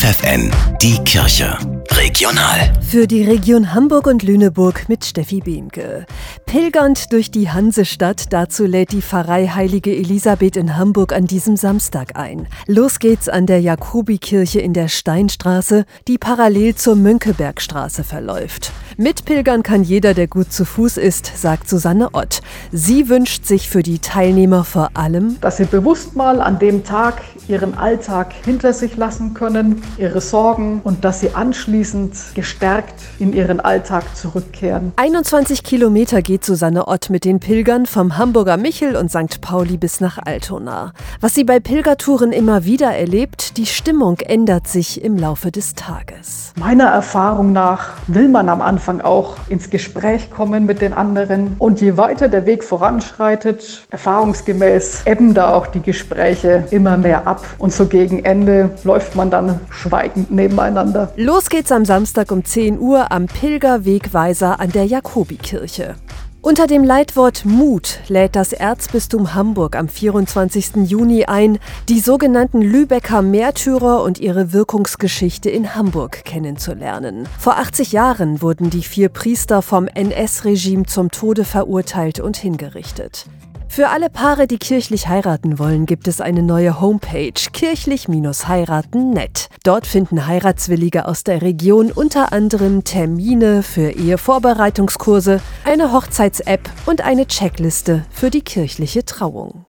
FFN, die Kirche. Regional. Für die Region Hamburg und Lüneburg mit Steffi Behnke. Pilgernd durch die Hansestadt, dazu lädt die Pfarrei Heilige Elisabeth in Hamburg an diesem Samstag ein. Los geht's an der Jakobikirche in der Steinstraße, die parallel zur Mönckebergstraße verläuft. Mitpilgern kann jeder, der gut zu Fuß ist, sagt Susanne Ott. Sie wünscht sich für die Teilnehmer vor allem, dass sie bewusst mal an dem Tag ihren Alltag hinter sich lassen können, ihre Sorgen und dass sie anschließend gestärkt in ihren Alltag zurückkehren. 21 Kilometer geht Susanne Ott mit den Pilgern vom Hamburger Michel und St. Pauli bis nach Altona. Was sie bei Pilgertouren immer wieder erlebt, die Stimmung ändert sich im Laufe des Tages. Meiner Erfahrung nach will man am Anfang auch ins Gespräch kommen mit den anderen und je weiter der Weg voranschreitet, erfahrungsgemäß ebben da auch die Gespräche immer mehr ab und so gegen Ende läuft man dann schweigend nebeneinander. Los geht's am Samstag um 10 Uhr am Pilgerwegweiser an der Jakobikirche. Unter dem Leitwort Mut lädt das Erzbistum Hamburg am 24. Juni ein, die sogenannten Lübecker Märtyrer und ihre Wirkungsgeschichte in Hamburg kennenzulernen. Vor 80 Jahren wurden die vier Priester vom NS-Regime zum Tode verurteilt und hingerichtet. Für alle Paare, die kirchlich heiraten wollen, gibt es eine neue Homepage kirchlich-heiraten.net. Dort finden Heiratswillige aus der Region unter anderem Termine für Ehevorbereitungskurse, eine Hochzeits-App und eine Checkliste für die kirchliche Trauung.